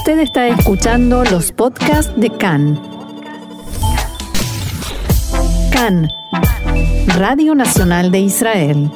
Usted está escuchando los podcasts de CAN. CAN, Radio Nacional de Israel.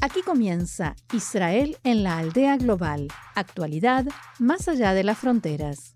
Aquí comienza Israel en la aldea global, actualidad más allá de las fronteras.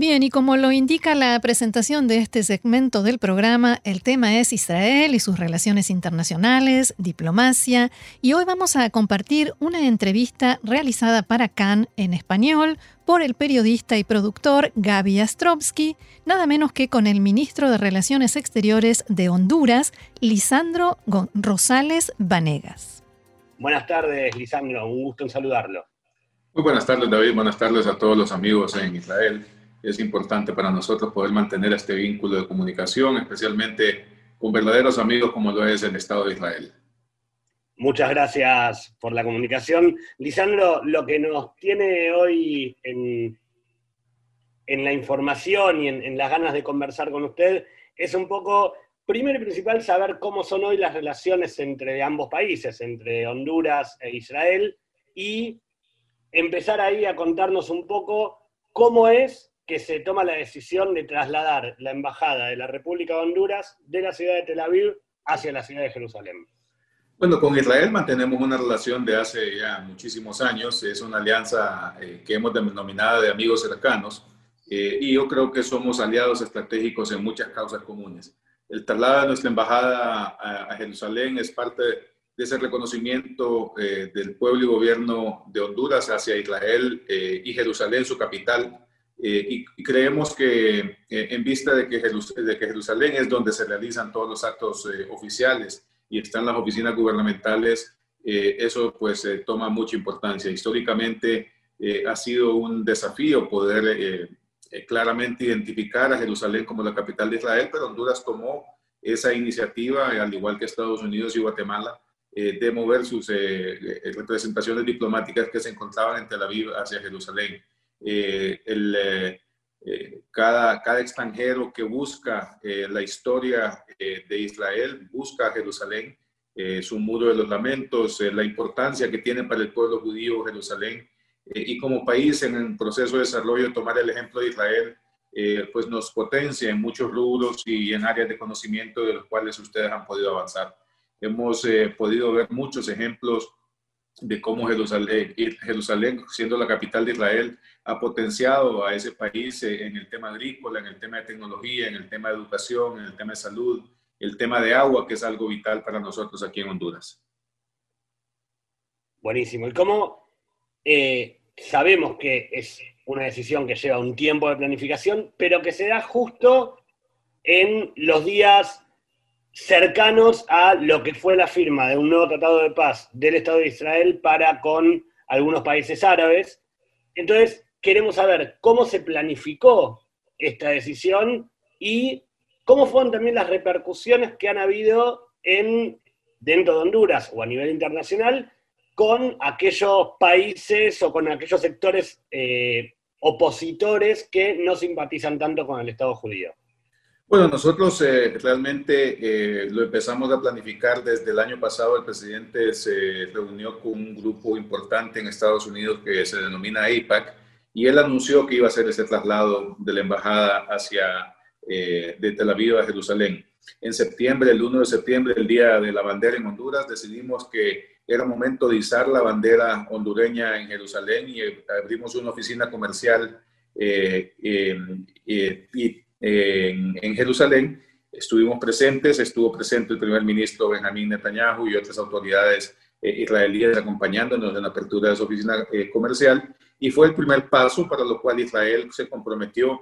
Bien, y como lo indica la presentación de este segmento del programa, el tema es Israel y sus relaciones internacionales, diplomacia, y hoy vamos a compartir una entrevista realizada para Cannes en español por el periodista y productor Gaby Astrovsky, nada menos que con el ministro de Relaciones Exteriores de Honduras, Lisandro Rosales Vanegas. Buenas tardes, Lisandro, un gusto en saludarlo. Muy buenas tardes, David, buenas tardes a todos los amigos en Israel es importante para nosotros poder mantener este vínculo de comunicación, especialmente con verdaderos amigos como lo es el Estado de Israel. Muchas gracias por la comunicación. Lisandro, lo que nos tiene hoy en, en la información y en, en, las ganas de conversar con usted es un poco, primero y principal, saber cómo son hoy las relaciones entre ambos países, entre Honduras e Israel, y empezar ahí a contarnos un poco cómo es que se toma la decisión de trasladar la embajada de la República de Honduras de la ciudad de Tel Aviv hacia la ciudad de Jerusalén? Bueno, con Israel mantenemos una relación de hace ya muchísimos años. Es una alianza eh, que hemos denominado de amigos cercanos eh, y yo creo que somos aliados estratégicos en muchas causas comunes. El traslado de nuestra embajada a, Jerusalén es parte de ese reconocimiento eh, del pueblo y gobierno de Honduras hacia Israel y Jerusalén, su capital, eh, y, creemos que eh, en vista de que, de que, Jerusalén es donde se realizan todos los actos eh, oficiales y están las oficinas gubernamentales, eso pues toma mucha importancia. Históricamente ha sido un desafío poder claramente identificar a Jerusalén como la capital de Israel, pero Honduras tomó esa iniciativa, al igual que Estados Unidos y Guatemala, de mover sus representaciones diplomáticas que se encontraban en Tel Aviv hacia Jerusalén. Eh, el, eh, eh, cada, cada extranjero que busca la historia de Israel, busca Jerusalén, su muro de los lamentos, la importancia que tiene para el pueblo judío Jerusalén, y como país en el proceso de desarrollo, tomar el ejemplo de Israel, pues nos potencia en muchos rubros y en áreas de conocimiento de los cuales ustedes han podido avanzar. Hemos podido ver muchos ejemplos de cómo Jerusalén, siendo la capital de Israel, ha potenciado a ese país en el tema agrícola, en el tema de tecnología, en el tema de educación, en el tema de salud, el tema de agua, que es algo vital para nosotros aquí en Honduras. Buenísimo. ¿Y cómo eh, sabemos que es una decisión que lleva un tiempo de planificación, pero que se da justo en los días cercanos a lo que fue la firma de un nuevo tratado de paz del Estado de Israel para con algunos países árabes. Entonces, queremos saber cómo se planificó esta decisión y cómo fueron también las repercusiones que han habido en, dentro de Honduras o a nivel internacional con aquellos países o con aquellos sectores eh, opositores que no simpatizan tanto con el Estado judío. Bueno, nosotros eh, realmente eh, lo empezamos a planificar desde el año pasado. El presidente se reunió con un grupo importante en Estados Unidos que se denomina AIPAC y él anunció que iba a hacer ese traslado de la embajada hacia eh, de Tel Aviv a Jerusalén. En septiembre, el 1 de septiembre, el día de la bandera en Honduras, decidimos que era momento de izar la bandera hondureña en Jerusalén y abrimos una oficina comercial y en, Jerusalén. Estuvimos presentes, estuvo presente el primer ministro Benjamín Netanyahu y otras autoridades eh, israelíes acompañándonos en la apertura de su oficina eh, comercial y fue el primer paso para lo cual Israel se comprometió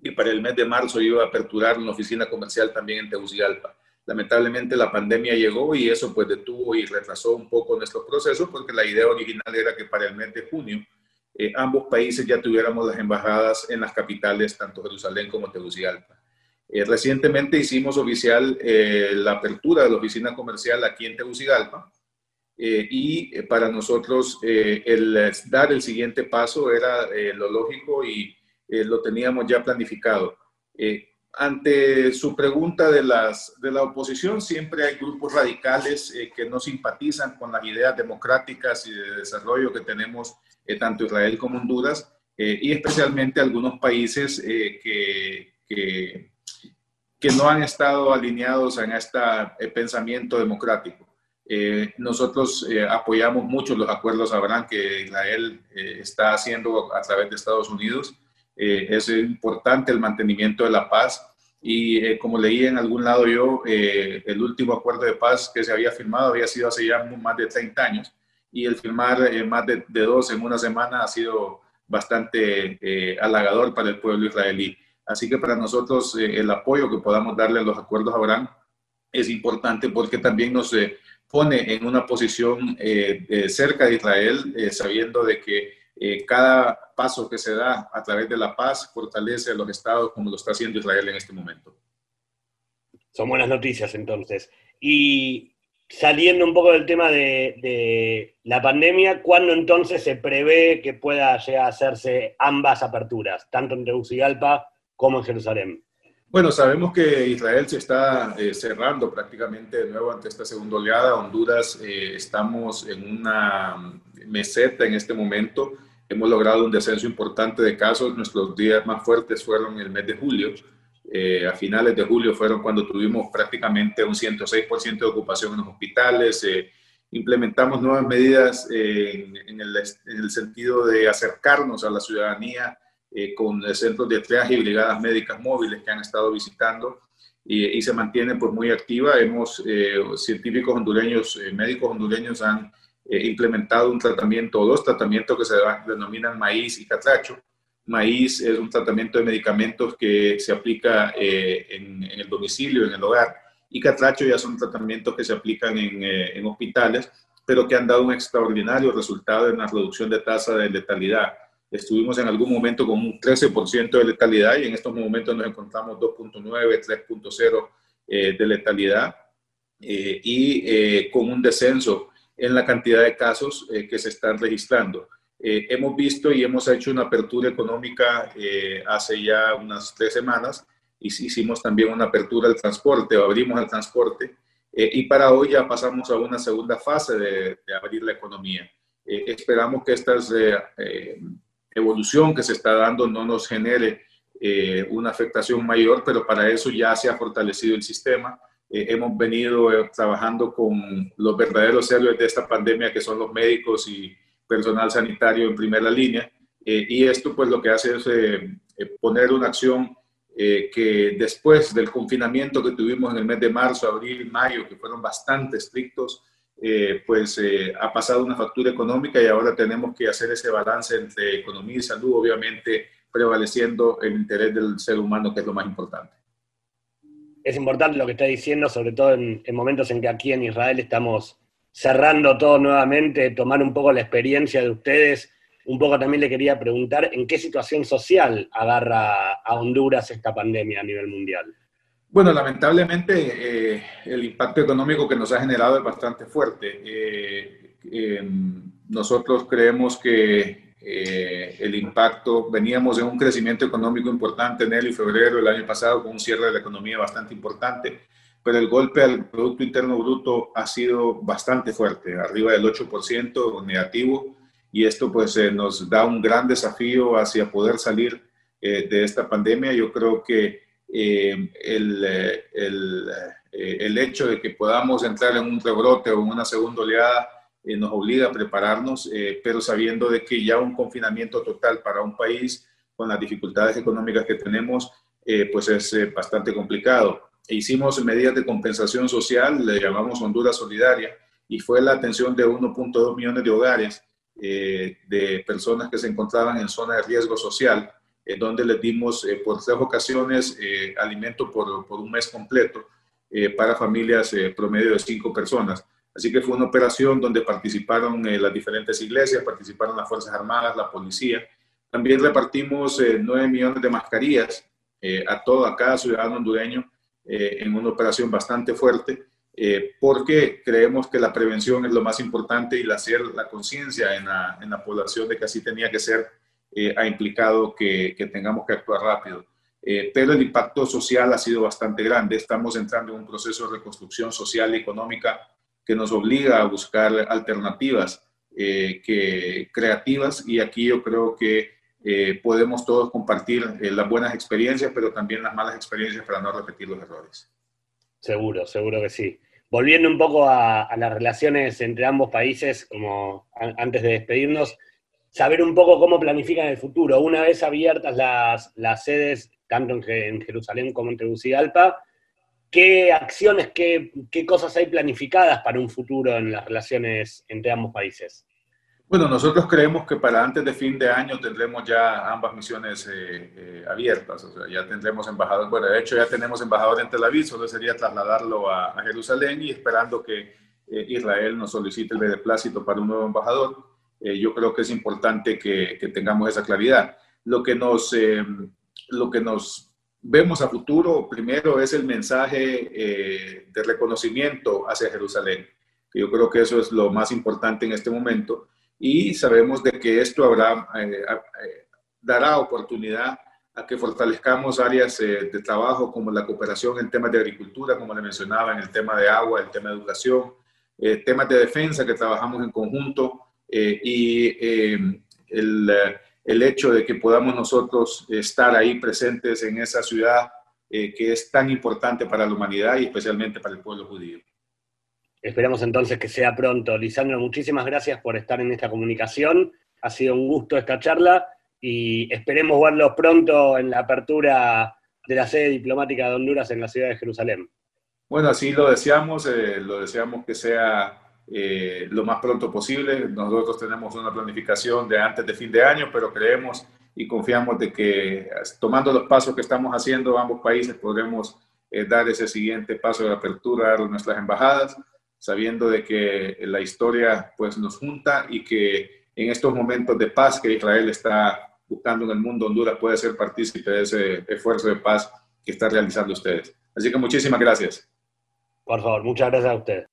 y para el mes de marzo iba a aperturar una oficina comercial también en Tegucigalpa. Lamentablemente la pandemia llegó y eso pues detuvo y retrasó un poco nuestro proceso porque la idea original era que para el mes de junio eh, ambos países ya tuviéramos las embajadas en las capitales, tanto Jerusalén como Tegucigalpa. Eh, recientemente hicimos oficial eh, la apertura de la oficina comercial aquí en Tegucigalpa y para nosotros el dar el siguiente paso era lo lógico y lo teníamos ya planificado. ante su pregunta de, las, de la oposición, siempre hay grupos radicales que no simpatizan con las ideas democráticas y de desarrollo que tenemos tanto Israel como Honduras, y especialmente algunos países que, que que no han estado alineados en este pensamiento democrático. Eh, nosotros eh, apoyamos mucho los acuerdos Abraham que Israel está haciendo a través de Estados Unidos. es importante el mantenimiento de la paz y como leí en algún lado yo, el último acuerdo de paz que se había firmado había sido hace ya más de 30 años y el firmar más de, de, dos en una semana ha sido bastante halagador para el pueblo israelí. Así que para nosotros eh, el apoyo que podamos darle a los acuerdos Abraham es importante porque también nos eh, pone en una posición eh, cerca de Israel, sabiendo de que cada paso que se da a través de la paz fortalece a los estados como lo está haciendo Israel en este momento. Son buenas noticias entonces. Y saliendo un poco del tema de, la pandemia, ¿cuándo entonces se prevé que pueda llegar a hacerse ambas aperturas, tanto en Tegucigalpa como en Jerusalén? Bueno, sabemos que Israel se está eh, cerrando prácticamente de nuevo ante esta segunda oleada. Honduras eh, estamos en una meseta en este momento. Hemos logrado un descenso importante de casos. Nuestros días más fuertes fueron el mes de julio. Eh, a finales de julio fueron cuando tuvimos prácticamente un 106% de ocupación en los hospitales. implementamos nuevas medidas en, el, en el sentido de acercarnos a la ciudadanía eh, con centros de triaje y brigadas médicas móviles que han estado visitando y, se mantiene pues muy activa. Hemos, eh, científicos hondureños, eh, médicos hondureños han implementado un tratamiento, dos tratamientos que se denominan maíz y catracho. Maíz es un tratamiento de medicamentos que se aplica en, en, el domicilio, en el hogar, y catracho ya son tratamientos que se aplican en, en hospitales, pero que han dado un extraordinario resultado en la reducción de tasa de letalidad Estuvimos en algún momento con un 13% de letalidad y en estos momentos nos encontramos 2.9, 3.0 eh, de letalidad eh, y eh, con un descenso en la cantidad de casos que se están registrando. Hemos visto y hemos hecho una apertura económica hace ya unas tres semanas hicimos también una apertura al transporte o abrimos el transporte y para hoy ya pasamos a una segunda fase de, de abrir la economía. esperamos que estas evolución que se está dando no nos genere eh, una afectación mayor, pero para eso ya se ha fortalecido el sistema. Eh, hemos venido eh, trabajando con los verdaderos héroes de esta pandemia, que son los médicos y personal sanitario en primera línea. y esto pues lo que hace es poner una acción que después del confinamiento que tuvimos en el mes de marzo, abril mayo, que fueron bastante estrictos, eh, pues eh, ha pasado una factura económica y ahora tenemos que hacer ese balance entre economía y salud, obviamente prevaleciendo el interés del ser humano, que es lo más importante. Es importante lo que está diciendo, sobre todo en, momentos en que aquí en Israel estamos cerrando todo nuevamente, tomar un poco la experiencia de ustedes. Un poco también le quería preguntar en qué situación social agarra a Honduras esta pandemia a nivel mundial. Bueno, lamentablemente eh, el impacto económico que nos ha generado es bastante fuerte. Eh, em, nosotros creemos que eh, el impacto, veníamos de un crecimiento económico importante en enero y febrero del año pasado con un cierre de la economía bastante importante, pero el golpe al Producto Interno Bruto ha sido bastante fuerte, arriba del 8% negativo, y esto pues nos da un gran desafío hacia poder salir de esta pandemia. Yo creo que eh, el, eh, el, eh, el, hecho de que podamos entrar en un rebrote o en una segunda oleada nos obliga a prepararnos, pero sabiendo de que ya un confinamiento total para un país con las dificultades económicas que tenemos, pues es bastante complicado. E hicimos medidas de compensación social, le llamamos Honduras Solidaria, y fue la atención de 1.2 millones de hogares de personas que se encontraban en zona de riesgo social en donde les dimos eh, por tres ocasiones eh, alimento por, por, un mes completo eh, para familias promedio de cinco personas. Así que fue una operación donde participaron las diferentes iglesias, participaron las Fuerzas Armadas, la policía. También repartimos nueve millones de mascarillas a todo, a cada ciudadano hondureño en una operación bastante fuerte, porque creemos que la prevención es lo más importante y la la conciencia en en la población de que así tenía que ser ha implicado que, que, tengamos que actuar rápido. pero el impacto social ha sido bastante grande. Estamos entrando en un proceso de reconstrucción social y económica que nos obliga a buscar alternativas que, creativas y aquí yo creo que eh, podemos todos compartir eh, las buenas experiencias, pero también las malas experiencias para no repetir los errores. Seguro, seguro que sí. Volviendo un poco a, las relaciones entre ambos países, como antes de despedirnos, saber un poco cómo planifican el futuro. Una vez abiertas las, las sedes, tanto en, Jerusalén como en Tegucigalpa, ¿qué acciones, qué, qué cosas hay planificadas para un futuro en las relaciones entre ambos países? Bueno, nosotros creemos que para antes de fin de año tendremos ya ambas misiones eh, eh, abiertas, o sea, ya tendremos embajador, bueno, de hecho ya tenemos embajador en Tel Aviv, solo sería trasladarlo a, Jerusalén y esperando que eh, Israel nos solicite el beneplácito para un nuevo embajador. yo creo que es importante que, que, tengamos esa claridad. Lo que, nos, lo que nos vemos a futuro, primero, es el mensaje de reconocimiento hacia Jerusalén, yo creo que eso es lo más importante en este momento y sabemos de que esto habrá, eh, eh, dará oportunidad a que fortalezcamos áreas eh, de trabajo como la cooperación en temas de agricultura, como le mencionaba, en el tema de agua, el tema de educación, temas de defensa que trabajamos en conjunto y el, el, hecho de que podamos nosotros estar ahí presentes en esa ciudad que es tan importante para la humanidad y especialmente para el pueblo judío. Esperamos entonces que sea pronto. Lisandro, muchísimas gracias por estar en esta comunicación. Ha sido un gusto esta charla y esperemos verlos pronto en la apertura de la sede diplomática de Honduras en la ciudad de Jerusalén. Bueno, así lo deseamos, eh, lo deseamos que sea eh, lo más pronto posible. Nosotros tenemos una planificación de antes de fin de año, pero creemos y confiamos de que tomando los pasos que estamos haciendo ambos países podremos eh, dar ese siguiente paso de apertura a nuestras embajadas sabiendo de que la historia pues nos junta y que en estos momentos de paz que Israel está buscando en el mundo, Honduras puede ser partícipe de ese esfuerzo de paz que está realizando ustedes. Así que muchísimas gracias. Por favor, muchas gracias a ustedes.